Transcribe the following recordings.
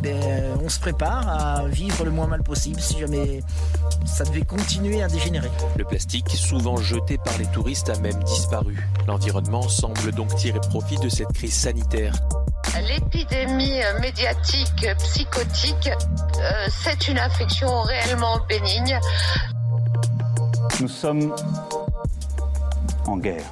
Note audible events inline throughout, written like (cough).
Ben, on se prépare à vivre le moins mal possible si jamais ça devait continuer à dégénérer. Le plastique, souvent jeté par les touristes, a même disparu. L'environnement semble donc tirer profit de cette crise sanitaire. L'épidémie médiatique psychotique, euh, c'est une infection réellement bénigne. Nous sommes en guerre.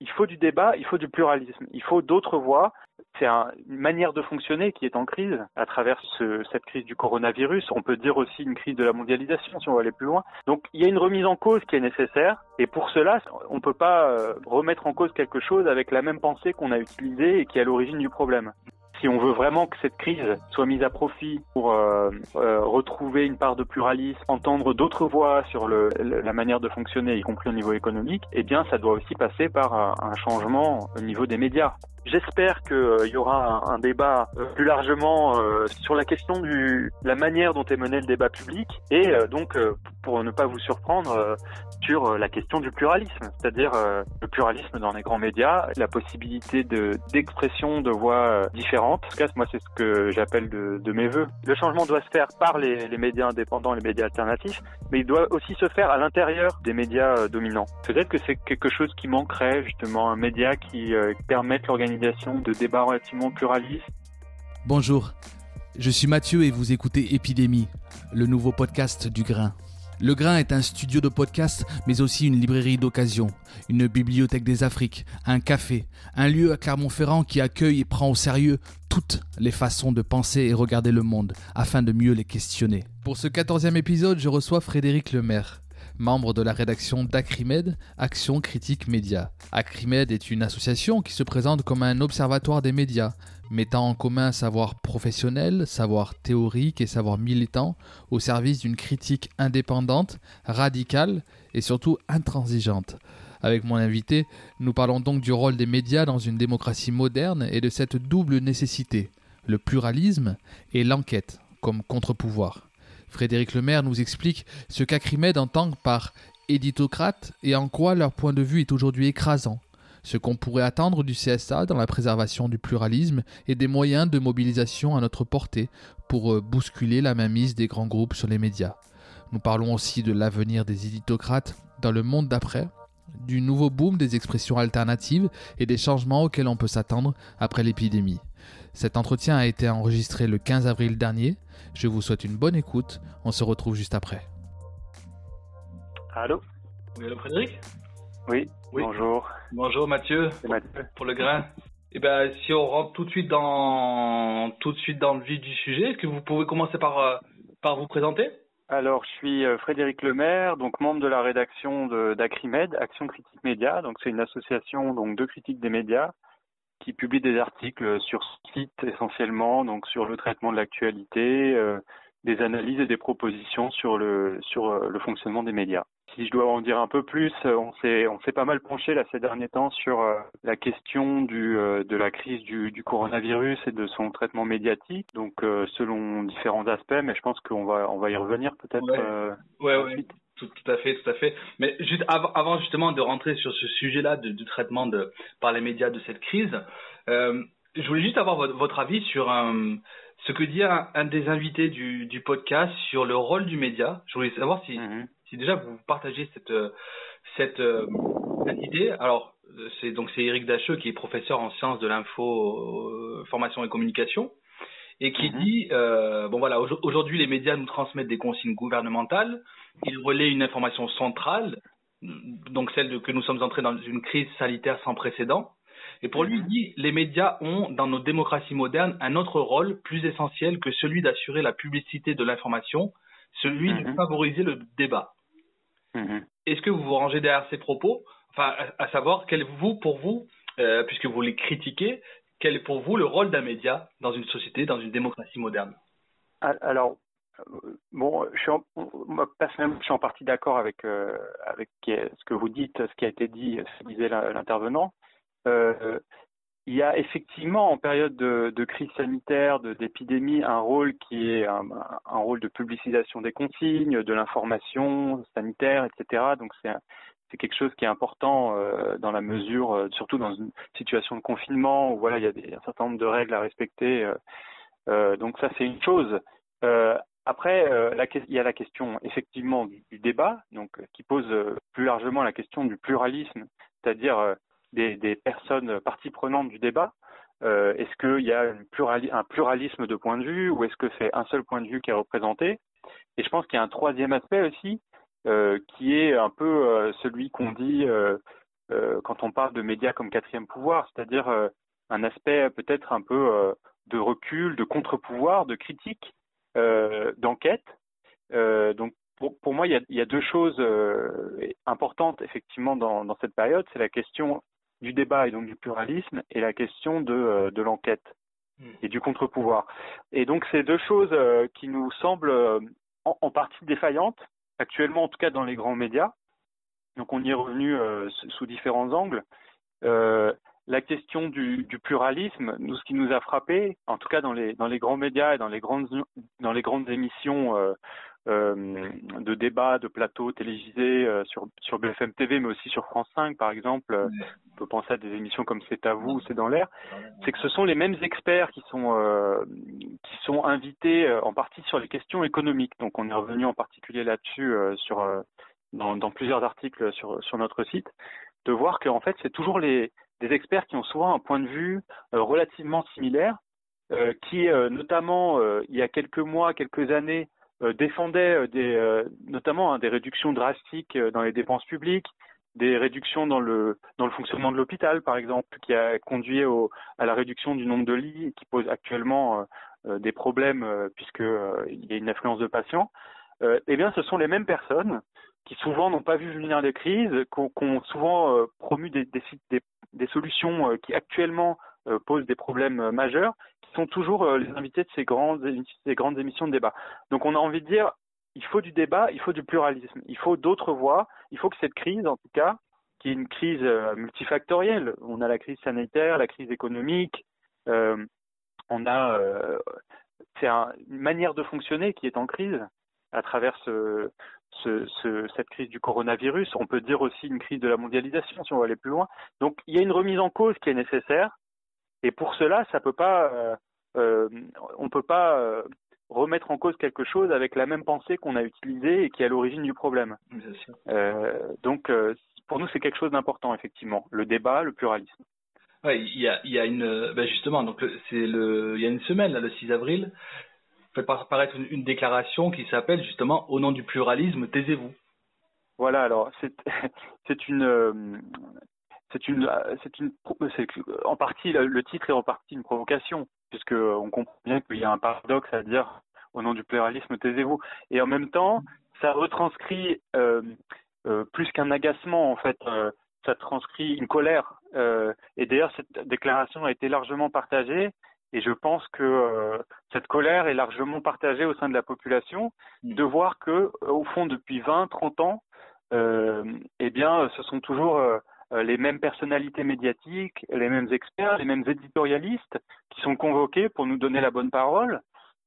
Il faut du débat, il faut du pluralisme, il faut d'autres voix. C'est un- une manière de fonctionner qui est en crise à travers ce- cette crise du coronavirus. On peut dire aussi une crise de la mondialisation si on va aller plus loin. Donc il y a une remise en cause qui est nécessaire et pour cela, on ne peut pas euh, remettre en cause quelque chose avec la même pensée qu'on a utilisée et qui est à l'origine du problème. Si on veut vraiment que cette crise soit mise à profit pour euh, euh, retrouver une part de pluralisme, entendre d'autres voix sur la manière de fonctionner, y compris au niveau économique, eh bien, ça doit aussi passer par un changement au niveau des médias. J'espère qu'il y aura un, débat euh, plus largement euh, sur la question du la manière dont est mené le débat public et euh, donc euh, pour ne pas vous surprendre euh, sur euh, la question du pluralisme, c'est-à-dire euh, le pluralisme dans les grands médias, la possibilité de d'expression de voix euh, différentes. En tout cas, moi, c'est ce que j'appelle de, de mes voeux. Le changement doit se faire par les, les médias indépendants, les médias alternatifs, mais il doit aussi se faire à l'intérieur des médias euh, dominants. Peut-être que c'est quelque chose qui manquerait, justement, un média qui euh, permette l'organisation de débats relativement pluralistes. Bonjour, je suis Mathieu et vous écoutez Épidémie, le nouveau podcast du Grain. Le Grain est un studio de podcast, mais aussi une librairie d'occasion, une bibliothèque des Afriques, un café, un lieu à Clermont-Ferrand qui accueille et prend au sérieux toutes les façons de penser et regarder le monde, afin de mieux les questionner. Pour ce quatorzième épisode, je reçois Frédéric Lemaire, membre de la rédaction d'Acrimed, Action Critique Média. Acrimed est une association qui se présente comme un observatoire des médias, mettant en commun un savoir professionnel, savoir théorique et savoir militant au service d'une critique indépendante, radicale et surtout intransigeante. Avec mon invité, nous parlons donc du rôle des médias dans une démocratie moderne et de cette double nécessité, le pluralisme et l'enquête comme contre-pouvoir. Frédéric Lemaire nous explique ce qu'Acrimed entend par éditocrate et en quoi leur point de vue est aujourd'hui écrasant, ce qu'on pourrait attendre du CSA dans la préservation du pluralisme et des moyens de mobilisation à notre portée pour euh, bousculer la mainmise des grands groupes sur les médias. Nous parlons aussi de l'avenir des éditocrates dans le monde d'après, du nouveau boom des expressions alternatives et des changements auxquels on peut s'attendre après l'épidémie. Cet entretien a été enregistré le 15 avril dernier. Je vous souhaite une bonne écoute. On se retrouve juste après. Allô? Oui, allô Frédéric? Oui, Oui. bonjour. Bonjour Mathieu, Mathieu. pour le grain. Eh ben, si on rentre tout de suite dans tout de suite dans le vif du sujet, est-ce que vous pouvez commencer par euh, par vous présenter? Alors, je suis euh, Frédéric Lemaire, donc membre de la rédaction de- d'Acrimed, Action Critique Média. Donc, c'est une association donc de critique des médias qui publie des articles sur ce site essentiellement, donc sur le traitement de l'actualité, euh, des analyses et des propositions sur le sur euh, le fonctionnement des médias. Si je dois en dire un peu plus, euh, on s'est on s'est pas mal penché là ces derniers temps sur euh, la question du euh, de la crise du, du coronavirus et de son traitement médiatique. Donc euh, selon différents aspects, mais je pense qu'on va on va y revenir peut-être. Ouais. euh, Ouais, ouais. ensuite. Tout, tout à fait, tout à fait. Mais juste avant, avant justement de rentrer sur ce sujet-là de- du traitement de par les médias de cette crise, euh, je voulais juste avoir votre, votre avis sur euh, ce que dit un, un des invités du, du podcast sur le rôle du média. Je voulais savoir si Mhm. si déjà vous partagez cette euh, cette, cette idée. Alors c'est donc c'est Eric Dacheux qui est professeur en sciences de l'info, euh, formation et communication, et qui Mhm. dit euh, bon voilà aujo- aujourd'hui les médias nous transmettent des consignes gouvernementales, ils relaient une information centrale, donc celle de que nous sommes entrés dans une crise sanitaire sans précédent. Et pour lui, il dit, les médias ont, dans nos démocraties modernes, un autre rôle plus essentiel que celui d'assurer la publicité de l'information, celui de Mhm. favoriser le débat. Mhm. Est-ce que vous vous rangez derrière ces propos? Enfin, à, à savoir, quel vous, pour vous, euh, puisque vous les critiquez, quel est pour vous le rôle d'un média dans une société, dans une démocratie moderne? Alors, euh, bon, je suis en, moi, personnellement, je suis en partie d'accord avec, euh, ce que vous dites, ce qui a été dit, ce que disait l'intervenant. Euh, il y a effectivement en période de, de crise sanitaire, d'épidémie, un rôle qui est un, un, rôle de publicisation des consignes, de l'information sanitaire, etc. Donc c'est c'est quelque chose qui est important euh, dans la mesure, euh, surtout dans une situation de confinement où voilà il y a un certain nombre de règles à respecter. Euh, donc ça c'est une chose. après, il y a la question effectivement du, débat, donc qui pose plus largement la question du pluralisme, c'est-à-dire des, personnes parties prenantes du débat. est-ce qu'il y a un pluralisme de points de vue ou est-ce que c'est un seul point de vue qui est représenté? Et je pense qu'il y a un troisième aspect aussi, qui est un peu euh, celui qu'on dit euh, quand on parle de médias comme quatrième pouvoir, c'est-à-dire un aspect peut-être un peu de recul, de contre-pouvoir, de critique, d'enquête. donc pour, pour, moi, il y, a, il y, a, deux choses importantes effectivement dans, dans cette période. C'est la question du débat et donc du pluralisme et la question de, de l'enquête hmm. et du contre-pouvoir. Et donc ces deux choses qui nous semblent en, en, partie défaillantes actuellement en tout cas dans les grands médias. Donc on y est revenu euh, sous différents angles. Euh, la question du, du, pluralisme, nous, ce qui nous a frappé, en tout cas dans les, dans les grands médias et dans les grandes, dans les grandes émissions euh, de débats, de plateaux télévisés euh, sur, sur BFM TV, mais aussi sur France 5, par exemple. Euh, on peut penser à des émissions comme C'est à vous, C'est dans l'air. C'est que ce sont les mêmes experts qui sont, qui sont invités en partie sur les questions économiques. Donc, on est revenu en particulier là-dessus sur, dans, dans, plusieurs articles sur, sur notre site, de voir qu'en fait, c'est toujours les, des experts qui ont souvent un point de vue relativement similaire, qui, notamment, il y a quelques mois, quelques années, euh, défendait euh, des, euh, notamment hein, des réductions drastiques dans les dépenses publiques, des réductions dans le dans le fonctionnement de l'hôpital, par exemple, qui a conduit au, à la réduction du nombre de lits qui pose actuellement des problèmes puisqu'il y a une affluence de patients. eh bien, ce sont les mêmes personnes qui souvent n'ont pas vu venir les crises, qui ont, souvent promu des, des, des, des solutions qui actuellement posent des problèmes majeurs sont toujours euh, les invités de ces grandes, grandes émissions de débat. Donc on a envie de dire, il faut du débat, il faut du pluralisme, il faut d'autres voix, il faut que cette crise, en tout cas, qui est une crise euh, multifactorielle, on a la crise sanitaire, la crise économique, euh, on a euh, c'est un, une manière de fonctionner qui est en crise à travers ce, cette crise du coronavirus. On peut dire aussi une crise de la mondialisation si on va aller plus loin. Donc il y a une remise en cause qui est nécessaire. Et pour cela, ça peut pas, euh, euh, on peut pas euh, remettre en cause quelque chose avec la même pensée qu'on a utilisée et qui est à l'origine du problème. Donc, pour nous, c'est quelque chose d'important, effectivement, le débat, le pluralisme. Ouais, il y a, il y a une, ben justement, donc c'est le, il y a une semaine, là, le 6 avril, fait paraître une, une déclaration qui s'appelle justement Au nom du pluralisme, taisez-vous. Voilà, alors c'est (laughs) une, c'est une, c'est une, c'est en partie le titre est en partie une provocation, puisque on comprend bien qu'il y a un paradoxe à dire au nom du pluralisme taisez-vous, et en même temps ça retranscrit euh, euh, plus qu'un agacement en fait, euh, ça transcrit une colère. Et d'ailleurs cette déclaration a été largement partagée, et je pense que cette colère est largement partagée au sein de la population, de voir que au fond depuis 20, 30 ans, eh bien ce sont toujours les mêmes personnalités médiatiques, les mêmes experts, les mêmes éditorialistes qui sont convoqués pour nous donner la bonne parole,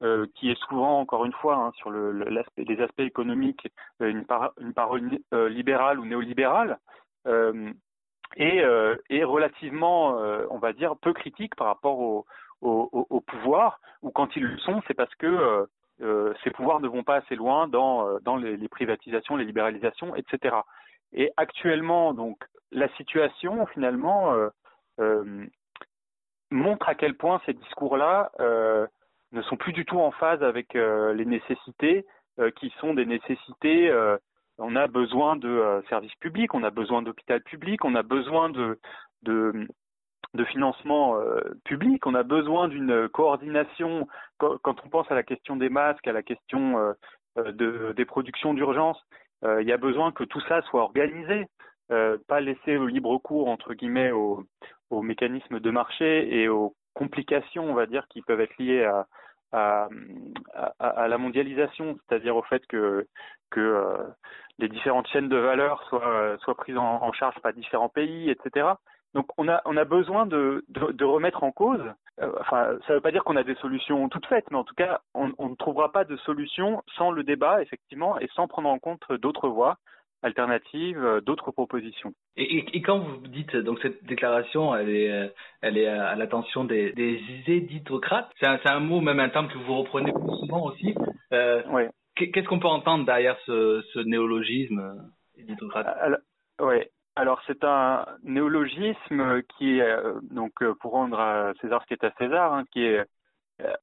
euh, qui est souvent, encore une fois, hein, sur les aspects économiques, euh, une, par, une parole euh, libérale ou néolibérale, euh, et, euh, relativement, on va dire, peu critique par rapport au, au, pouvoir, ou quand ils le sont, c'est parce que ces pouvoirs ne vont pas assez loin dans, les privatisations, les libéralisations, etc. Et actuellement, donc, la situation, finalement, euh, euh, montre à quel point ces discours-là euh, ne sont plus du tout en phase avec les nécessités qui sont des nécessités. On a besoin de services publics, on a besoin d'hôpital public, on a besoin de, de, de financement public, on a besoin d'une coordination. Quand, on pense à la question des masques, à la question de, des productions d'urgence, il y a besoin que tout ça soit organisé, euh, pas laisser au libre cours entre guillemets au, au mécanisme de marché et aux complications, on va dire, qui peuvent être liées à, la mondialisation, c'est-à-dire au fait que, euh, les différentes chaînes de valeur soient, prises en, charge par différents pays, etc. Donc on a, besoin de remettre en cause, euh, enfin ça ne veut pas dire qu'on a des solutions toutes faites, mais en tout cas on, on ne trouvera pas de solution sans le débat, effectivement, et sans prendre en compte d'autres voies alternatives, euh, d'autres propositions. Et, et, et, quand vous dites donc cette déclaration, elle est, euh, elle est à l'attention des, des éditocrates. C'est un, un, mot, même un terme que vous reprenez plus souvent aussi. Euh, oui. Qu'est-ce qu'on peut entendre derrière ce, ce néologisme euh, éditocrate? Alors, ouais. Alors c'est un néologisme qui est donc pour rendre à César ce qui est à César, hein, qui est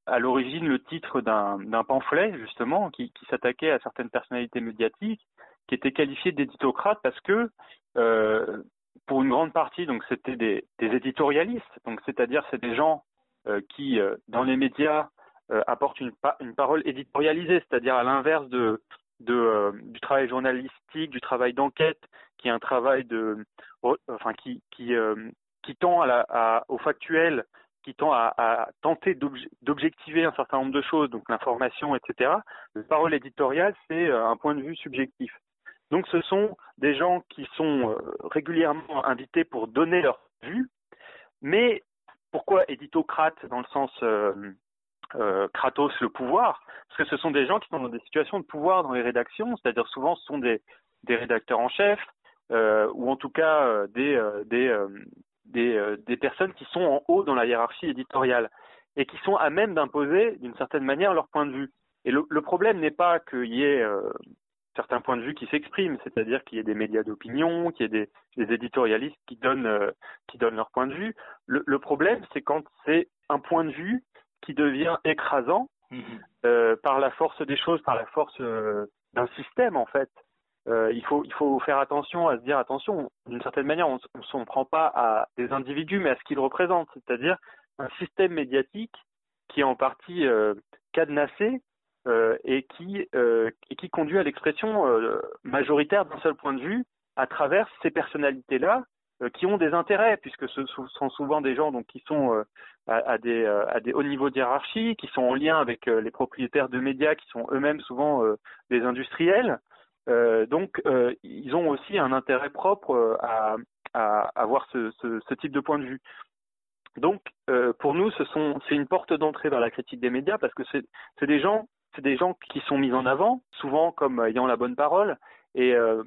à l'origine le titre d'un pamphlet justement qui, qui s'attaquait à certaines personnalités médiatiques qui étaient qualifiés d'éditocrates parce que euh, pour une grande partie, donc c'était des, éditorialistes, donc c'est-à-dire c'est des gens euh, qui euh, dans les médias apportent une, parole éditorialisée, c'est-à-dire à, l'inverse de, du travail journalistique, du travail d'enquête, qui est un travail de, enfin qui qui tend à la, au factuel, qui tend à tenter d'objectiver un certain nombre de choses, donc l'information, etc. La parole éditoriale, c'est un point de vue subjectif. Donc ce sont des gens qui sont euh, régulièrement invités pour donner leur vue, mais pourquoi éditocrate dans le sens euh, euh, Kratos le pouvoir? Parce que ce sont des gens qui sont dans des situations de pouvoir dans les rédactions, c'est-à-dire souvent ce sont des, des rédacteurs en chef, euh, ou en tout cas euh, des, euh, des, des, des, personnes qui sont en haut dans la hiérarchie éditoriale et qui sont à même d'imposer d'une certaine manière leur point de vue. Et le, le problème n'est pas qu'il y ait certains points de vue qui s'expriment, c'est-à-dire qu'il y ait des médias d'opinion, qu'il y ait des, des, éditorialistes qui donnent, euh, qui donnent leur point de vue. Le, le problème, c'est quand c'est un point de vue qui devient écrasant mmh. euh, par la force des choses, par la force euh, d'un système en fait. Il, faut, il faut faire attention à se dire attention, d'une certaine manière, on ne s'en prend pas à des individus, mais à ce qu'ils représentent, c'est-à-dire un système médiatique qui est en partie cadenassé euh, et, qui, euh, et qui conduit à l'expression euh, majoritaire d'un seul point de vue à travers ces personnalités-là euh, qui ont des intérêts, puisque ce sont souvent des gens donc, qui sont euh, à, à, des, à des hauts niveaux de hiérarchie, qui sont en lien avec les propriétaires de médias, qui sont eux-mêmes souvent des industriels. donc, ils ont aussi un intérêt propre à, à avoir ce, ce, ce type de point de vue. Donc, euh, pour nous, c'est une porte d'entrée vers la critique des médias parce que c'est des gens c'est des gens qui sont mis en avant, souvent comme ayant la bonne parole, et euh,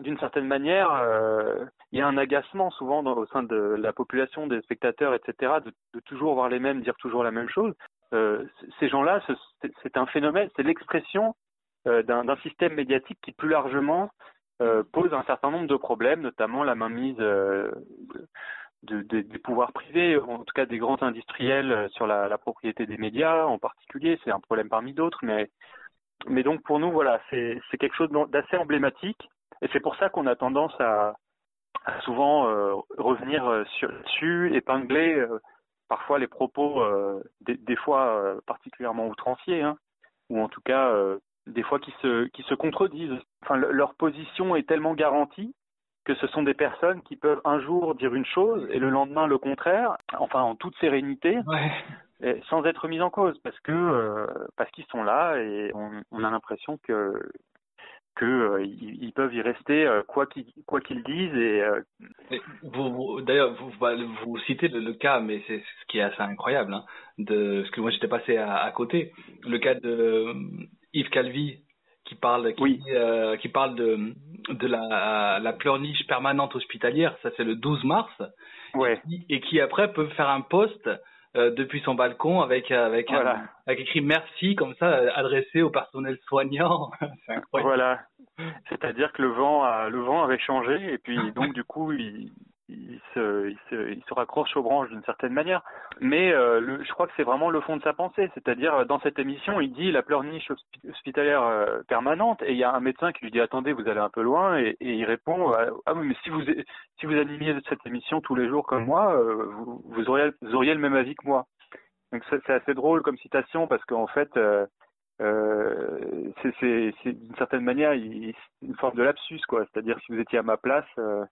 d'une certaine manière, euh, il y a un agacement souvent au sein de la population, des spectateurs, etc., de, toujours voir les mêmes dire toujours la même chose. Euh, ces gens-là, c'est un phénomène, c'est l'expression euh, d'un système médiatique qui plus largement euh, pose un certain nombre de problèmes, notamment la mainmise euh, de, de, des pouvoirs privés, en tout cas des grands industriels euh, sur la, propriété des médias en particulier. C'est un problème parmi d'autres, mais, mais donc pour nous, voilà, c'est quelque chose d'assez emblématique. Et c'est pour ça qu'on a tendance à, souvent euh, revenir euh, sur, dessus, épingler euh, parfois les propos, des, fois particulièrement outranciers, hein, ou en tout cas des fois qui se, qui se contredisent. Enfin, le, leur position est tellement garantie que ce sont des personnes qui peuvent un jour dire une chose et le lendemain le contraire, enfin en toute sérénité, ouais. sans être mis en cause, parce que euh, parce qu'ils sont là et on, on a l'impression que que euh, ils, ils, peuvent y rester euh, quoi qu'ils quoi qu'ils disent et, vous, vous d'ailleurs vous, vous citez le, le, cas mais c'est ce qui est assez incroyable hein, de ce que moi j'étais passé à, à, côté le cas de Yves Calvi qui parle qui, oui. qui parle de de la la pleurniche permanente hospitalière ça c'est le 12 mars ouais. et, qui, et, qui, après peut faire un post euh, depuis son balcon avec avec voilà. un, avec écrit merci comme ça adressé au personnel soignant (laughs) c'est incroyable voilà c'est-à-dire que le vent a, le vent avait changé et puis (laughs) donc du coup il il se, il se, il se raccroche aux branches d'une certaine manière. Mais euh, le, je crois que c'est vraiment le fond de sa pensée. C'est-à-dire, dans cette émission, il dit la pleurniche hospitalière euh, permanente et il y a un médecin qui lui dit attendez, vous allez un peu loin et, il répond ah oui, mais si vous, si vous animiez cette émission tous les jours comme moi, euh, vous, auriez, vous auriez le même avis que moi. Donc c'est assez drôle comme citation parce qu'en fait, euh, euh, c'est d'une certaine manière une forme de lapsus quoi. C'est-à-dire si vous étiez à ma place, euh,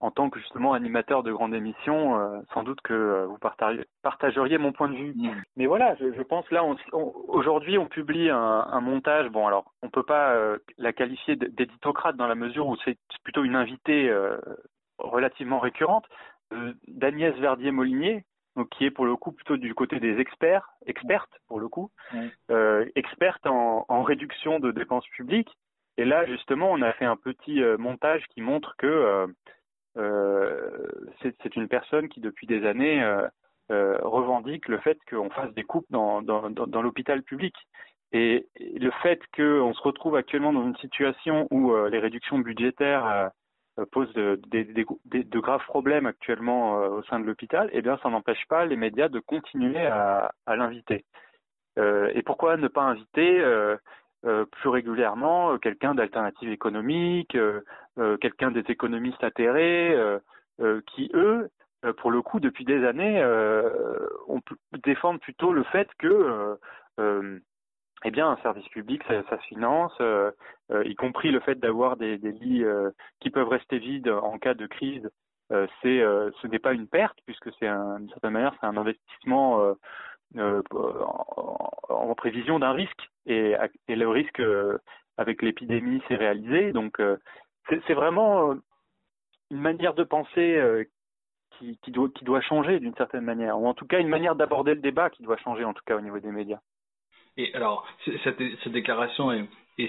en tant que justement animateur de grande émission, euh, sans doute que euh, vous partageriez mon point de vue. Mm. Mais voilà, je, je pense là, on, on- aujourd'hui, on publie un, un montage. Bon, alors, on peut pas euh, la qualifier d'éditocrate dans la mesure où c'est plutôt une invitée relativement récurrente d'Agnès Verdier-Molinier, donc qui est pour le coup plutôt du côté des experts, expertes pour le coup, euh, experte en, en réduction de dépenses publiques. Et là, justement, on a fait un petit montage qui montre que c'est c'est une personne qui, depuis des années, euh, euh, revendique le fait qu'on fasse des coupes dans, l'hôpital public. Et, le fait qu'on se retrouve actuellement dans une situation où euh, les réductions budgétaires euh, euh, posent de, graves problèmes actuellement euh, au sein de l'hôpital, eh bien, ça n'empêche pas les médias de continuer à, l'inviter. Euh, et pourquoi ne pas inviter euh, plus régulièrement euh, quelqu'un d'alternative économique, euh, euh, quelqu'un des économistes atterrés, euh, euh, qui eux, pour le coup, depuis des années, on défendent plutôt le fait que eh bien, un service public, ça, ça se finance, y compris le fait d'avoir des, des lits qui peuvent rester vides en cas de crise. c'est, ce n'est pas une perte puisque c'est un- d'une certaine manière, c'est un investissement en, en prévision d'un risque et, le risque euh, avec l'épidémie s'est réalisé. Donc, euh, c'est, vraiment euh, une manière de penser euh, qui, doit, changer d'une certaine manière, ou en tout cas une manière d'aborder le débat qui doit changer en tout cas au niveau des médias. Et alors, cette, déclaration est,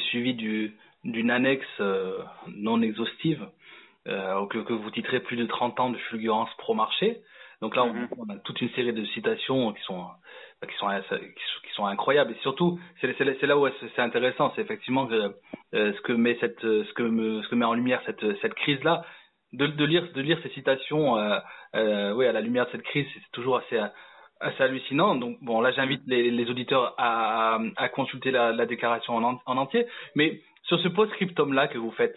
suivie du- d'une annexe euh, non exhaustive euh, que, que vous titrez plus de 30 ans de fulgurance pro-marché. Donc là, on, on a toute une série de citations qui sont qui sont qui sont, incroyables. Et surtout, c'est c'est là- où c'est intéressant, c'est effectivement que, euh, ce que met cette ce que me, ce que met en lumière cette cette crise là. De, de lire de lire ces citations, euh, euh, oui, à la lumière de cette crise, c'est toujours assez assez hallucinant. Donc bon, là j'invite les, les auditeurs à, à, à consulter la, la déclaration en, en, en entier. Mais sur ce post-scriptum là que vous faites,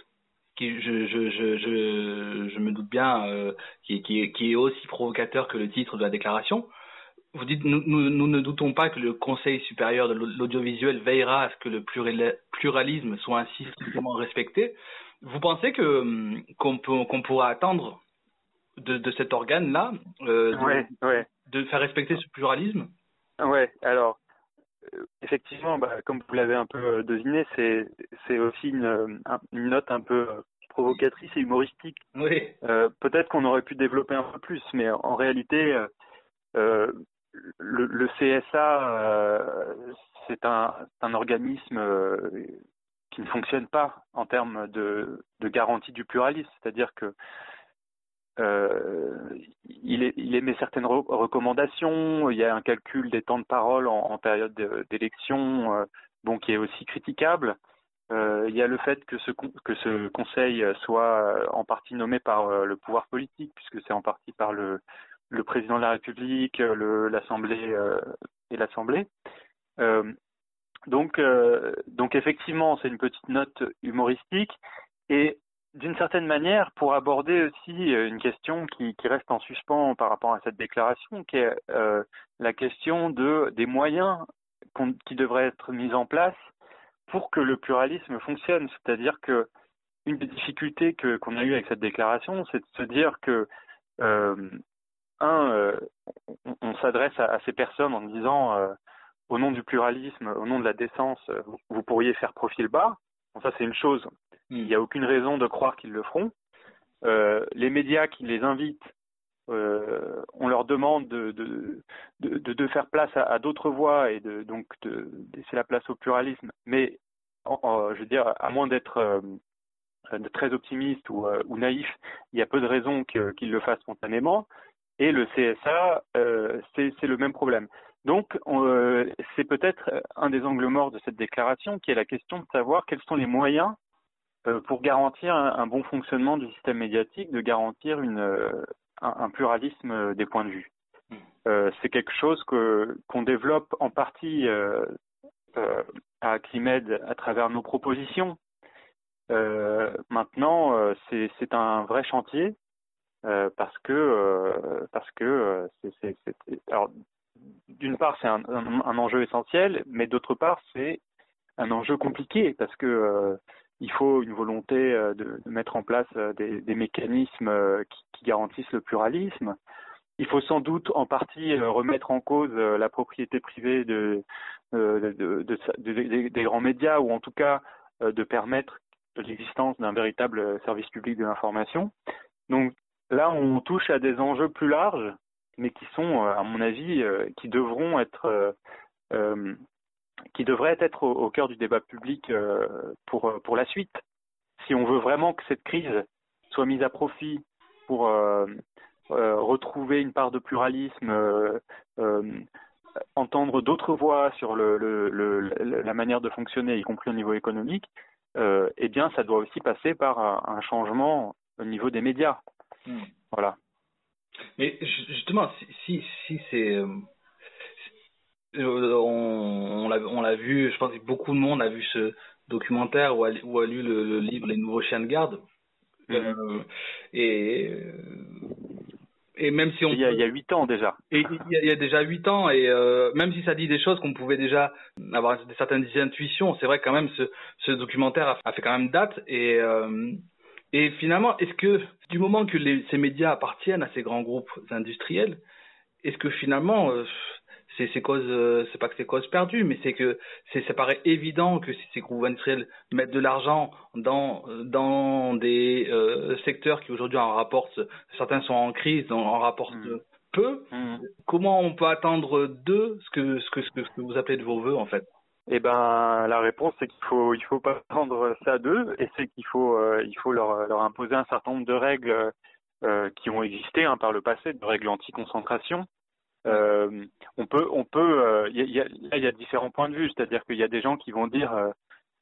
qui je, je, je, je, je me doute bien, euh, qui, qui, qui est aussi provocateur que le titre de la déclaration. Vous dites nous, nous, nous ne doutons pas que le Conseil supérieur de l'audiovisuel veillera à ce que le plural- pluralisme soit ainsi strictement respecté. Vous pensez que hum, qu'on peut qu'on pourra attendre de, de cet organe là euh, de, Ouais, ouais. de faire respecter ce pluralisme? Ouais, alors effectivement, bah, comme vous l'avez un peu euh, deviné, c'est c'est aussi une, euh, un- une note un peu euh, provocatrice et humoristique. Oui. Euh, Peut-être qu'on aurait pu développer un peu plus, mais en réalité, euh, le, le CSA, euh, c'est un, organisme qui ne fonctionne pas en termes de, de garantie du pluralisme, c'est-à-dire que euh, il, émet certaines re- recommandations, il y a un calcul des temps de parole en, période de- d'élection, euh, bon, qui est aussi critiquable. Euh, il y a le fait que ce, que ce conseil soit euh, en partie nommé par le pouvoir politique, puisque c'est en partie par le, le président de la République, l'Assemblée et l'Assemblée. Donc, donc effectivement, c'est une petite note humoristique et d'une certaine manière pour aborder aussi euh, une question qui, reste en suspens par rapport à cette déclaration, qui est euh, la question de des moyens qui devraient être mis en place pour que le pluralisme fonctionne. C'est-à-dire que une des difficultés qu'on a eues avec cette déclaration, c'est de se dire que euh, un, on, s'adresse à, ces personnes en disant au nom du pluralisme, au nom de la décence, vous, pourriez faire profil bas. Ça c'est une chose. Il n'y a aucune raison de croire qu'ils le feront. Euh, les médias qui les invitent, euh, on leur demande de, faire place à, d'autres voix et de, donc de laisser la place au pluralisme. Mais en- je veux dire, à moins d'être euh, très optimiste ou, naïf, il y a peu de raisons qu'ils le fassent spontanément. Et le CSA, c'est le même problème. Donc, on, c'est peut-être un des angles morts de cette déclaration, qui est la question de savoir quels sont les moyens pour garantir un, bon fonctionnement du système médiatique, de garantir une, euh, un, un pluralisme euh, des points de vue. Euh, c'est quelque chose que qu'on développe en partie euh, euh, à Climed à travers nos propositions. Euh, maintenant, euh, c'est un vrai chantier euh, parce que euh, parce que euh, c'est d'une part c'est un, un, un enjeu essentiel, mais d'autre part c'est un enjeu compliqué parce que euh, il faut une volonté de, de, mettre en place des, des mécanismes qui, qui, garantissent le pluralisme. Il faut sans doute en partie remettre en cause la propriété privée de, de, des grands médias ou en tout cas de permettre l'existence d'un véritable service public de l'information. Donc là, on touche à des enjeux plus larges, mais qui sont, à mon avis, qui devront être euh, qui devrait être au, au, cœur du débat public euh, pour, pour la suite. Si on veut vraiment que cette crise soit mise à profit pour euh, retrouver une part de pluralisme, entendre d'autres voix sur le, le, le, la manière de fonctionner, y compris au niveau économique, euh, eh bien, ça doit aussi passer par un, changement au niveau des médias. Mmh. Voilà. Mais justement, si, si, si c'est euh, on, on l'a vu, je pense que beaucoup de monde a vu ce documentaire ou a, ou a lu le, le, livre Les Nouveaux Chiens de Garde. Mmh. Euh, et, et même si on. Il y a, il y a 8 ans déjà. Et il y a, il y a déjà 8 ans, et euh, même si ça dit des choses qu'on pouvait déjà avoir certaines intuitions, c'est vrai quand même ce, ce documentaire a, a, fait quand même date. Et, euh, et finalement, est-ce que du moment que les, ces médias appartiennent à ces grands groupes industriels, est-ce que finalement. C'est c'est cause euh, c'est pas que c'est cause perdue mais c'est que c'est ça paraît évident que si ces groupes industriels mettent de l'argent dans dans des euh, secteurs qui aujourd'hui en rapportent certains sont en crise en rapportent mmh. peu mmh. comment on peut attendre d'eux ce que ce que ce que, vous appelez de vos voeux en fait? Eh ben, la réponse c'est qu'il faut il faut pas attendre ça d'eux et c'est qu'il faut euh, il faut leur leur imposer un certain nombre de règles euh, qui ont existé hein, par le passé, de règles anti-concentration, euh, on peut, on peut, euh, il y a différents points de vue, c'est-à-dire qu'il y a des gens qui vont dire,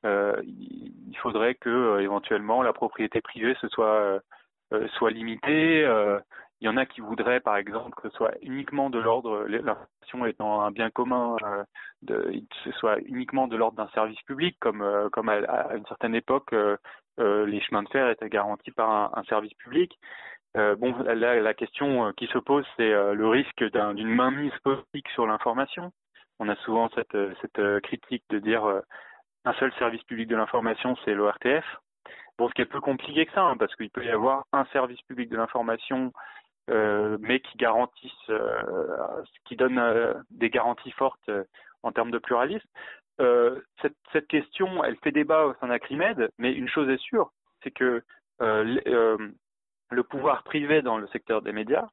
euh, il faudrait que éventuellement la propriété privée soit limitée. il y en a qui voudraient, par exemple, que ce soit uniquement de l'ordre, l'information étant un bien commun, de, ce soit uniquement de l'ordre d'un service public, comme à, une certaine époque, les chemins de fer étaient garantis par un service public. Euh, bon, la, question euh, qui se pose, c'est euh, le risque d'une un, mainmise politique sur l'information. On a souvent cette, euh, cette critique de dire un seul service public de l'information, c'est l'ORTF. Bon, ce qui est peu compliqué que ça, hein, parce qu'il peut y avoir un service public de l'information, euh, mais qui garantisse, euh, qui donne des garanties fortes en termes de pluralisme. cette, cette question, elle fait débat au sein d'Acrimed, mais une chose est sûre, c'est que le pouvoir privé dans le secteur des médias,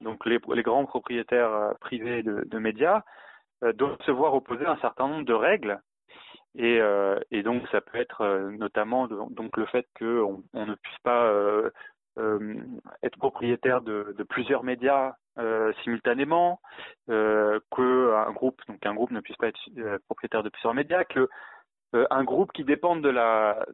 donc les, grands propriétaires euh, privés de, médias, euh, doivent se voir opposer un certain nombre de règles. Et, euh, donc ça peut être euh, notamment donc le fait qu'on on ne puisse pas euh, euh, être propriétaire de, plusieurs médias simultanément, que un groupe donc un groupe ne puisse pas être propriétaire de plusieurs médias, que un groupe qui dépend de la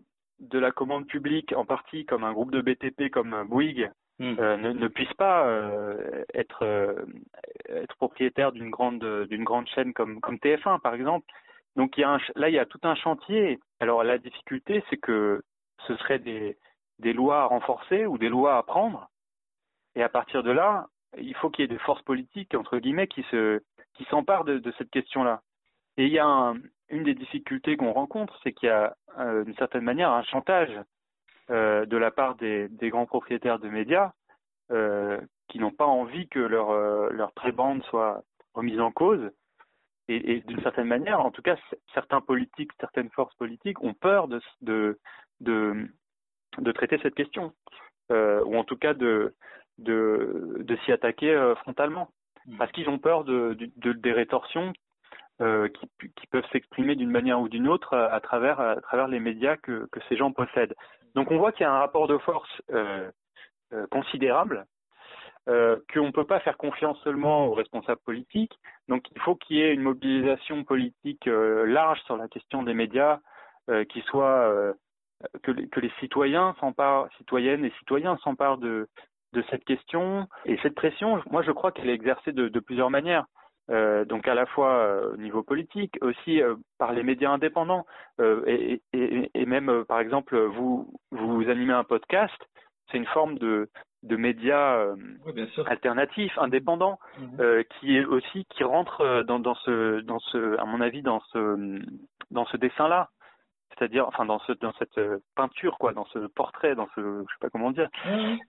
de la commande publique, en partie comme un groupe de BTP comme Bouygues, mmh. euh, ne, ne, puisse pas euh, être, euh, être propriétaire d'une grande, d'une grande chaîne comme, comme TF1 par exemple. Donc il y a un, là il y a tout un chantier. Alors la difficulté c'est que ce serait des, des lois à renforcer ou des lois à prendre. Et à partir de là, il faut qu'il y ait des forces politiques entre guillemets qui se qui s'emparent de, de cette question-là. Et il y a un, une des difficultés qu'on rencontre, c'est qu'il y a euh, d'une certaine manière un chantage euh, de la part des, des, grands propriétaires de médias euh, qui n'ont pas envie que leur, leur prébande soit remise en cause. Et, et d'une certaine manière, en tout cas, certains politiques, certaines forces politiques ont peur de, de, de, de traiter cette question, ou en tout cas de, de, de s'y attaquer frontalement, mmh. parce qu'ils ont peur de, de, des rétorsions euh, qui, peuvent s'exprimer d'une manière ou d'une autre à, à, travers, les médias que, ces gens possèdent. Donc on voit qu'il y a un rapport de force euh, euh, considérable, euh, qu'on ne peut pas faire confiance seulement aux responsables politiques. Donc il faut qu'il y ait une mobilisation politique euh, large sur la question des médias, euh, qui que les, citoyens s'emparent, citoyennes et citoyens s'emparent de, cette question. Et cette pression, moi je crois qu'elle est exercée de plusieurs manières. Euh, donc à la fois euh, au niveau politique, aussi euh, par les médias indépendants, et, et, et, même par exemple vous vous animez un podcast, c'est une forme de de médias oui, alternatifs, indépendants, mmh. qui est aussi qui rentre dans, dans ce dans ce à mon avis dans ce dans ce dessin là. C'est-à-dire enfin dans ce dans cette peinture quoi, dans ce portrait, dans ce je sais pas comment dire.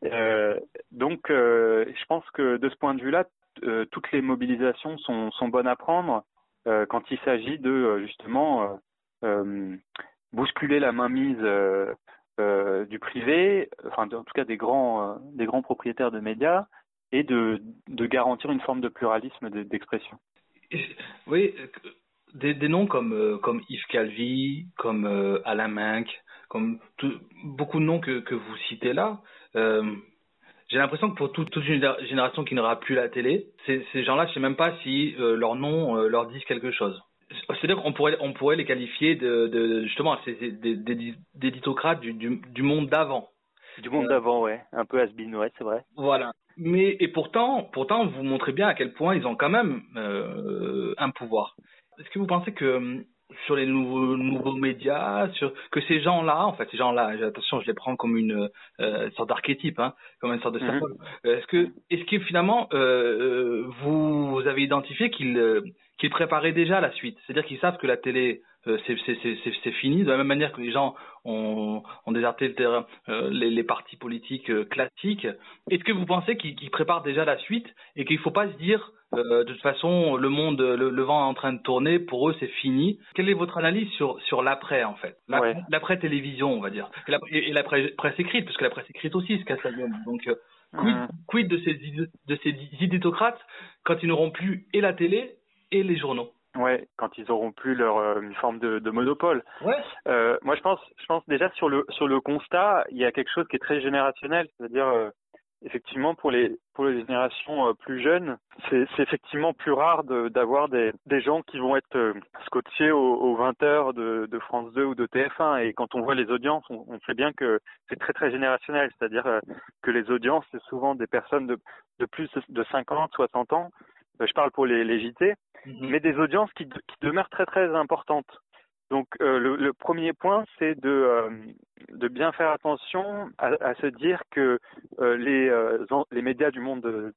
Euh, donc euh, je pense que de ce point de vue-là, euh, toutes les mobilisations sont sont bonnes à prendre euh, quand il s'agit de justement bousculer la mainmise du privé, enfin en tout cas des grands des grands propriétaires de médias et de de garantir une forme de pluralisme d'expression. Oui, des, des noms comme, euh, comme Yves Calvi, comme euh, Alain Minck, comme tout, beaucoup de noms que, que vous citez là, euh, j'ai l'impression que pour toute, toute une génération qui n'aura plus la télé, ces, ces gens-là, je sais même pas si euh, leurs noms leur disent quelque chose. C'est-à-dire qu'on pourrait, on pourrait les qualifier de, de justement d'éditocrates du, du, du monde d'avant. Du monde d'avant, ouais, un peu has-been, ouais, c'est vrai. Voilà. Mais et pourtant, pourtant, vous montrez bien à quel point ils ont quand même euh, un pouvoir. Est-ce que vous pensez que euh, sur les nouveaux, nouveaux médias, sur que ces gens-là, en fait, ces gens-là, attention, je les prends comme une euh, sorte d'archétype, hein, comme une sorte de mhm. symbole. Est-ce que, est-ce que finalement, euh, vous, vous avez identifié qu'ils euh, qu'ils préparaient déjà la suite, c'est-à-dire qu'ils savent que la télé euh, c'est fini, de la même manière que les gens ont, ont déserté le terrain, euh, les, les, partis politiques euh, classiques. Est-ce que vous pensez qu'ils qu préparent déjà la suite et qu'il ne faut pas se dire de toute façon le monde, le, le, vent est en train de tourner, pour eux c'est fini. Quelle est votre analyse sur sur l'après en fait, l'après télévision on va dire, et l'après presse écrite parce que la presse écrite aussi se casse la gueule. Donc quid, quid de ces de ces idétocrates quand ils n'auront plus et la télé et les journaux Ouais, quand ils auront plus leur euh, une forme de, de monopole. Ouais. Euh, moi, je pense, je pense déjà sur le sur le constat, il y a quelque chose qui est très générationnel, c'est-à-dire euh, effectivement pour les pour les générations plus jeunes, c'est effectivement plus rare d'avoir des des gens qui vont être scotchés aux, aux 20 heures de, de France 2 ou de TF1 et quand on voit les audiences, on, on sait bien que c'est très très générationnel, c'est-à-dire que les audiences c'est souvent des personnes de de plus de 50, 60 ans je parle pour les, les JT, mhm. mais des audiences qui, qui, demeurent très très importantes. Donc euh, le, le, premier point, c'est de, euh, de bien faire attention à, à se dire que euh, les, euh, les médias du monde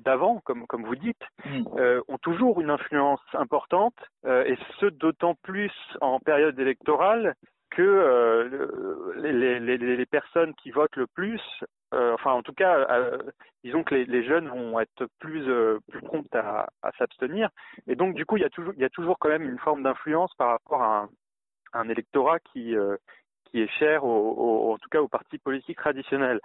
d'avant, comme, comme vous dites, mhm. ont toujours une influence importante, et ce d'autant plus en période électorale que les, les, les, personnes qui votent le plus euh, enfin en tout cas, euh, disons que les, jeunes vont être plus euh, plus promptes à, s'abstenir, et donc du coup il y a toujours il y a toujours quand même une forme d'influence par rapport à un, électorat qui euh, qui est cher au, en tout cas aux partis politiques traditionnels.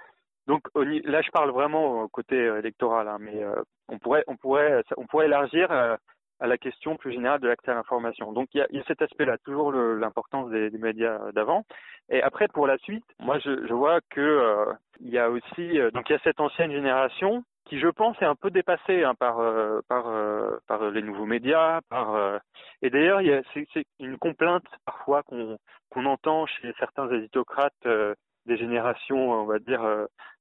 Donc là je parle vraiment au côté électoral, hein, mais on pourrait on pourrait on pourrait élargir à la question plus générale de l'accès à l'information. Donc il y a, il y a cet aspect-là, toujours l'importance des, des, médias d'avant. Et après pour la suite, moi je, je vois que euh, il y a aussi euh, donc il y a cette ancienne génération qui je pense est un peu dépassée hein, par euh, par euh, par les nouveaux médias, par et d'ailleurs il y c'est une complainte parfois qu'on qu'on entend chez certains éditocrates des générations, on va dire,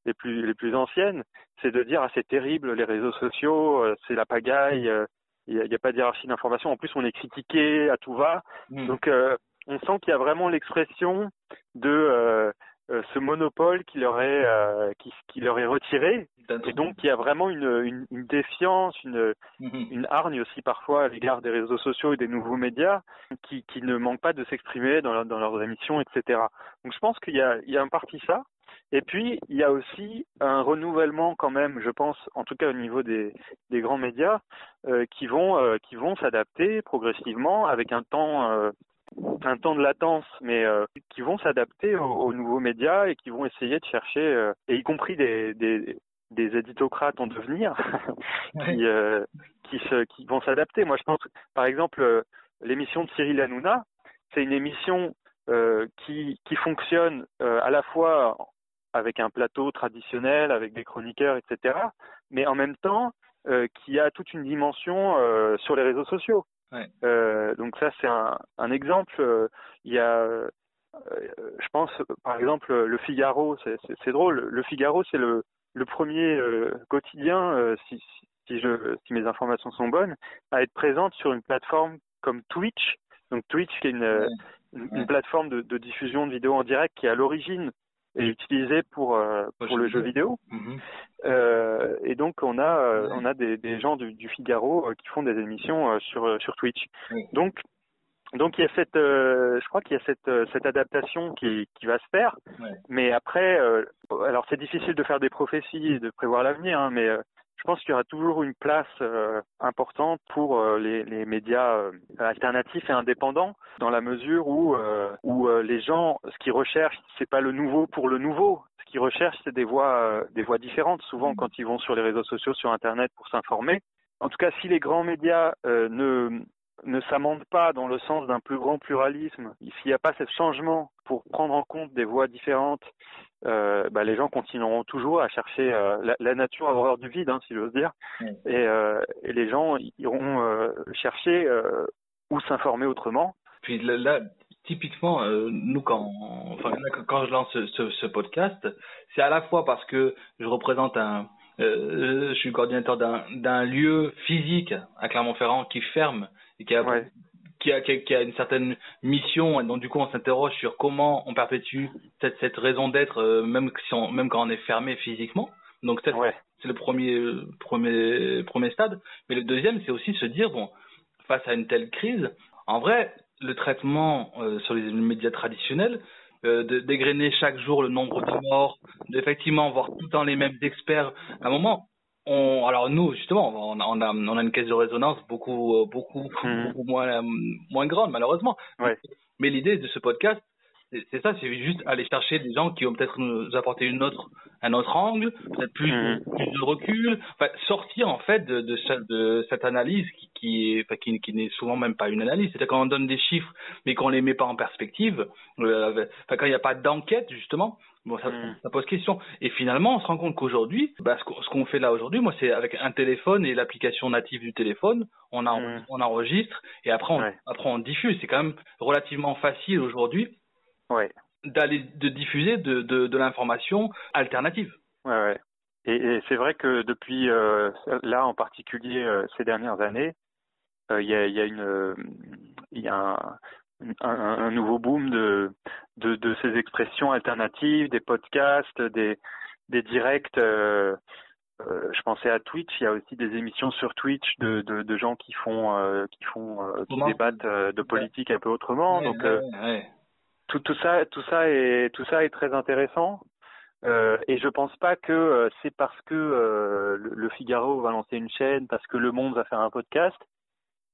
les plus les plus anciennes, c'est de dire ah c'est terrible les réseaux sociaux, c'est la pagaille, il n'y a, a, pas de hiérarchie d'information. En plus, on est critiqué à tout va. Mmh. Donc, euh, on sent qu'il y a vraiment l'expression de euh, euh, ce monopole qui leur est euh, qui, qui, leur est retiré. Et donc, il y a vraiment une, une, une défiance, une, mmh. une hargne aussi parfois à l'égard des réseaux sociaux et des nouveaux médias qui, qui ne manquent pas de s'exprimer dans, leur, dans leurs émissions, etc. Donc, je pense qu'il y a, il y a un parti ça. Et puis, il y a aussi un renouvellement quand même, je pense, en tout cas au niveau des, des grands médias, euh, qui vont euh, qui vont s'adapter progressivement avec un temps euh, un temps de latence, mais qui vont s'adapter aux, aux, nouveaux médias et qui vont essayer de chercher, et y compris des, des, des éditocrates en devenir, (laughs) qui, qui, se, qui vont s'adapter. Moi, je pense, par exemple, l'émission de Cyril Hanouna, c'est une émission qui, qui fonctionne à la fois avec un plateau traditionnel, avec des chroniqueurs, etc., mais en même temps, euh, qui a toute une dimension euh, sur les réseaux sociaux. Ouais. Euh, donc ça, c'est un, un, exemple. Il y a, je pense, par exemple, Le Figaro, c'est drôle. Le Figaro, c'est le, le premier quotidien, si, si, je, si mes informations sont bonnes, à être présente sur une plateforme comme Twitch. Donc Twitch, qui est une, ouais. une, une plateforme de, de diffusion de vidéos en direct qui est à l'origine est utilisé pour euh, pour le jeu vidéo. Mmh. Euh, et donc on a euh, on a des, des gens du, du Figaro qui font des émissions sur sur Twitch. Mmh. Donc Donc il y a cette, je crois qu'il y a cette, cette adaptation qui, qui va se faire. Mais après, alors c'est difficile de faire des prophéties et de prévoir l'avenir, hein, mais je pense qu'il y aura toujours une place euh, importante pour euh, les, les médias euh, alternatifs et indépendants, dans la mesure où, où les gens, ce qu'ils recherchent, c'est pas le nouveau pour le nouveau. Ce qu'ils recherchent, c'est des voix, des voix différentes. Souvent, quand ils vont sur les réseaux sociaux, sur Internet pour s'informer. En tout cas, si les grands médias ne ne s'amendent pas dans le sens d'un plus grand pluralisme, s'il n'y a pas ce changement pour prendre en compte des voix différentes, euh, bah, les gens continueront toujours à chercher euh, la, la nature a horreur du vide, hein, si j'ose dire, Mm. et, euh, et les gens iront chercher où s'informer autrement. Puis là, là, typiquement, euh, nous, quand, enfin, quand je lance ce, ce, ce podcast, c'est à la fois parce que je représente un, euh, je suis coordinateur d'un lieu physique à Clermont-Ferrand qui ferme et qui a, Ouais. qui a, qui a, qui a une certaine mission. Et donc, du coup, on s'interroge sur comment on perpétue cette, cette raison d'être, euh, même, si on, même quand on est fermé physiquement. Donc, ça, Ouais. c'est le premier, premier, premier stade. Mais le deuxième, c'est aussi se dire, bon, face à une telle crise, en vrai, le traitement euh, sur les médias traditionnels, euh, de dégrainer chaque jour le nombre de morts, d'effectivement voir tout le temps les mêmes experts, à un moment, on, alors nous, justement, on a, on a, on a une caisse de résonance beaucoup, euh, beaucoup, Mhm. beaucoup moins, moins grande, malheureusement. Ouais. Mais l'idée de ce podcast, c'est ça, c'est juste aller chercher des gens qui vont peut-être nous apporter une autre, un autre angle, peut-être plus, Mhm. plus de recul, enfin, sortir en fait de, de, ce- de cette analyse qui, qui est, enfin, qui, qui n'est souvent même pas une analyse, c'est-à-dire quand on donne des chiffres mais qu'on les met pas en perspective, euh, enfin, quand il n'y a pas d'enquête justement, bon ça, Mhm. ça pose question. Et finalement, on se rend compte qu'aujourd'hui, bah, ce qu'on fait là aujourd'hui, moi c'est avec un téléphone et l'application native du téléphone, on, a, Mhm. on enregistre et après on, Ouais. après on diffuse. C'est quand même relativement facile aujourd'hui Ouais. d'aller de diffuser de, de, de l'information alternative. Ouais, ouais. Et, et c'est vrai que depuis euh, là en particulier euh, ces dernières années, euh, il y, a, il y a une il y a un, un, un nouveau boom de, de de ces expressions alternatives, des podcasts, des des directs. euh, euh, je pensais à Twitch. Il y a aussi des émissions sur Twitch de de, de gens qui font euh, qui font qui Comment débattent de politique un peu autrement. Ouais, Donc ouais. tout, tout ça, tout ça est, tout ça est très intéressant. Euh, et je pense pas que euh, c'est parce que euh, le, le Figaro va lancer une chaîne, parce que Le Monde va faire un podcast,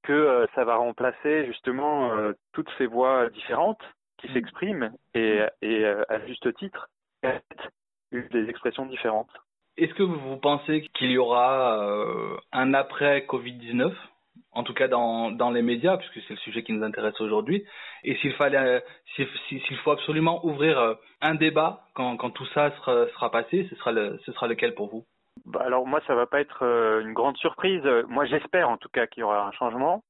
que euh, ça va remplacer justement euh, toutes ces voix différentes qui Mm. s'expriment et, et euh, à juste titre des expressions différentes. Est-ce que vous pensez qu'il y aura euh, un après Covid-19 en tout cas dans, dans les médias, puisque c'est le sujet qui nous intéresse aujourd'hui, et s'il fallait, s'il faut absolument ouvrir un débat quand, quand tout ça sera, sera passé, ce sera, le, ce sera lequel pour vous? Bah, alors moi, ça va pas être euh, une grande surprise. Moi, j'espère en tout cas qu'il y aura un changement.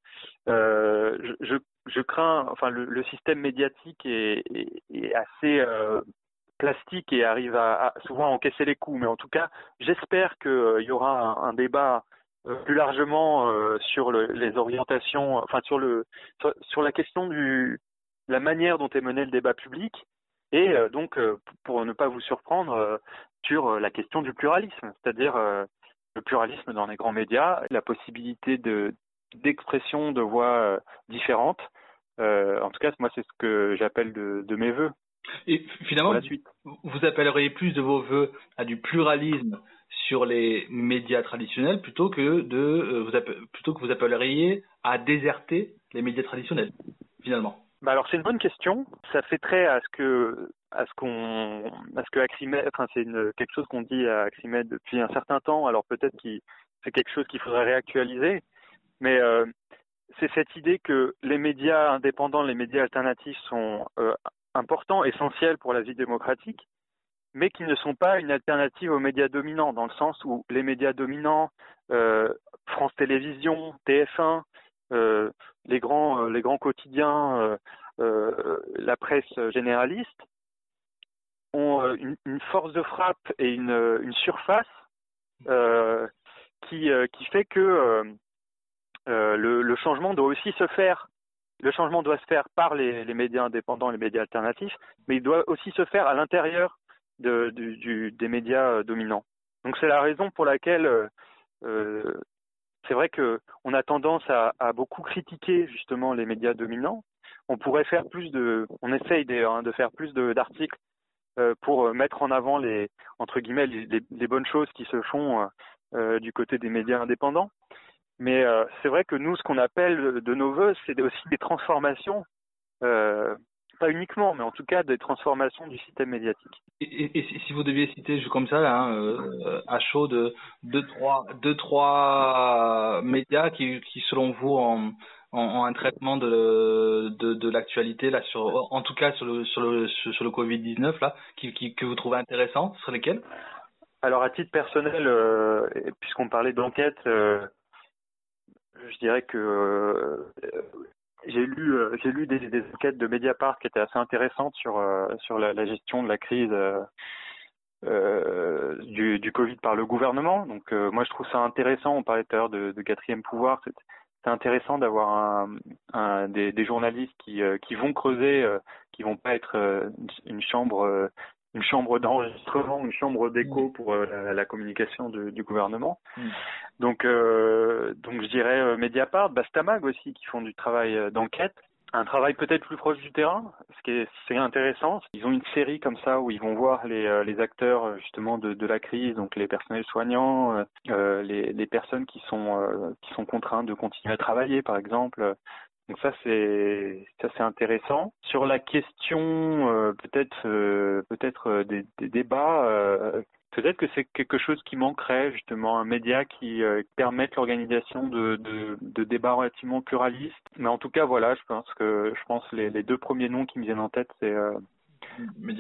Euh, je, crains, enfin, le, système médiatique est, assez euh, plastique et arrive à, à souvent à encaisser les coups. Mais en tout cas, j'espère qu'il y aura un, débat plus largement sur le, les orientations, enfin sur le sur, sur la question du la manière dont est mené le débat public et euh, donc euh, pour ne pas vous surprendre euh, sur la question du pluralisme, c'est-à-dire le pluralisme dans les grands médias, la possibilité de d'expression de voix différentes. Euh, en tout cas, moi, c'est ce que j'appelle de, de mes voeux. Et finalement, pour la suite. vous appelleriez plus de vos voeux à du pluralisme sur les médias traditionnels plutôt que de euh, vous plutôt que vous appelleriez à déserter les médias traditionnels finalement? Bah alors c'est une bonne question. Ça fait très à ce que à ce qu'on à ce que Aximed, enfin c'est quelque chose qu'on dit à Aximed depuis un certain temps. Alors peut-être que c'est quelque chose qu'il faudrait réactualiser, mais euh, c'est cette idée que les médias indépendants, les médias alternatifs sont euh, importants, essentiels pour la vie démocratique, mais qui ne sont pas une alternative aux médias dominants, dans le sens où les médias dominants, euh, France Télévisions, TF1, euh, les grands, euh, les grands quotidiens, euh, euh, la presse généraliste, ont euh, une, force de frappe et une, surface euh, qui, euh, qui fait que euh, euh, le, changement doit aussi se faire. Le changement doit se faire par les, médias indépendants, les médias alternatifs, mais il doit aussi se faire à l'intérieur des médias euh, dominants. Donc c'est la raison pour laquelle euh, euh, c'est vrai que on a tendance à, beaucoup critiquer justement les médias dominants, on pourrait faire plus de, on essaye hein, de faire plus d'articles pour mettre en avant les entre guillemets les, bonnes choses qui se font du côté des médias indépendants. Mais c'est vrai que nous, ce qu'on appelle de nos voeux, c'est aussi des transformations pas uniquement, mais en tout cas des transformations du système médiatique. Et, si vous deviez citer comme ça, hein, euh, à chaud, de deux trois, deux, trois médias qui, qui selon vous ont, un traitement de, de, de l'actualité là sur, en tout cas sur le sur le sur le Covid 19 là, qui, qui, que vous trouvez intéressant, ce seraient lesquels? Alors à titre personnel, euh, puisqu'on parlait d'enquête. Euh, je dirais que j'ai lu, euh, j'ai lu des, des, enquêtes de Mediapart qui étaient assez intéressantes sur euh, sur la, la, gestion de la crise euh, du, du Covid par le gouvernement. Donc moi je trouve ça intéressant. On parlait tout à l'heure de, de quatrième pouvoir. C'est intéressant d'avoir un, un, des, des, journalistes qui, qui vont creuser, qui vont pas être une chambre une chambre d'enregistrement, une chambre d'écho mm. pour la, la, communication de, du gouvernement. Mm. Donc, euh, donc je dirais euh, Mediapart, Bastamag aussi, qui font du travail euh, d'enquête. Un travail peut-être plus proche du terrain, ce qui est, c'est intéressant. Ils ont une série comme ça où ils vont voir les, les acteurs justement de, de la crise, donc les personnels soignants, euh, les, les personnes qui sont qui sont contraintes de continuer à travailler, par exemple. Donc ça c'est ça c'est intéressant. Sur la question peut-être peut-être des, des, débats Peut-être que c'est quelque chose qui manquerait, justement, un média qui euh, permette l'organisation de, de, de, débats relativement pluralistes. Mais en tout cas, voilà, je pense que je pense les, les deux premiers noms qui me viennent en tête, c'est euh,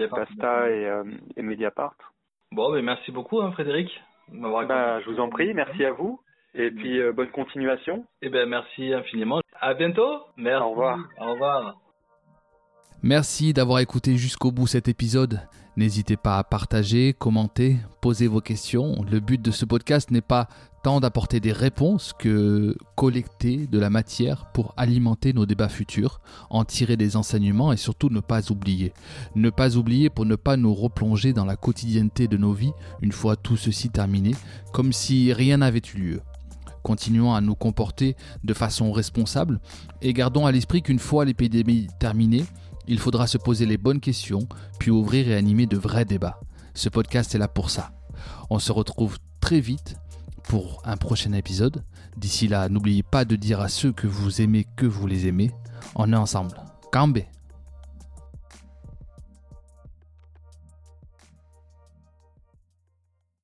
Pasta et, euh, et, Mediapart. Bon, mais merci beaucoup, hein, Frédéric. Bah, je vous en prie, merci à vous. Et puis, euh, bonne continuation. Eh ben, merci infiniment. À bientôt. Merci. Au revoir. Au revoir. Merci d'avoir écouté jusqu'au bout cet épisode. N'hésitez pas à partager, commenter, poser vos questions. Le but de ce podcast n'est pas tant d'apporter des réponses que collecter de la matière pour alimenter nos débats futurs, en tirer des enseignements et surtout ne pas oublier. Ne pas oublier pour ne pas nous replonger dans la quotidienneté de nos vies une fois tout ceci terminé, comme si rien n'avait eu lieu. Continuons à nous comporter de façon responsable et gardons à l'esprit qu'une fois l'épidémie terminée, il faudra se poser les bonnes questions, puis ouvrir et animer de vrais débats. Ce podcast est là pour ça. On se retrouve très vite pour un prochain épisode. D'ici là, n'oubliez pas de dire à ceux que vous aimez que vous les aimez. On est ensemble. Cambé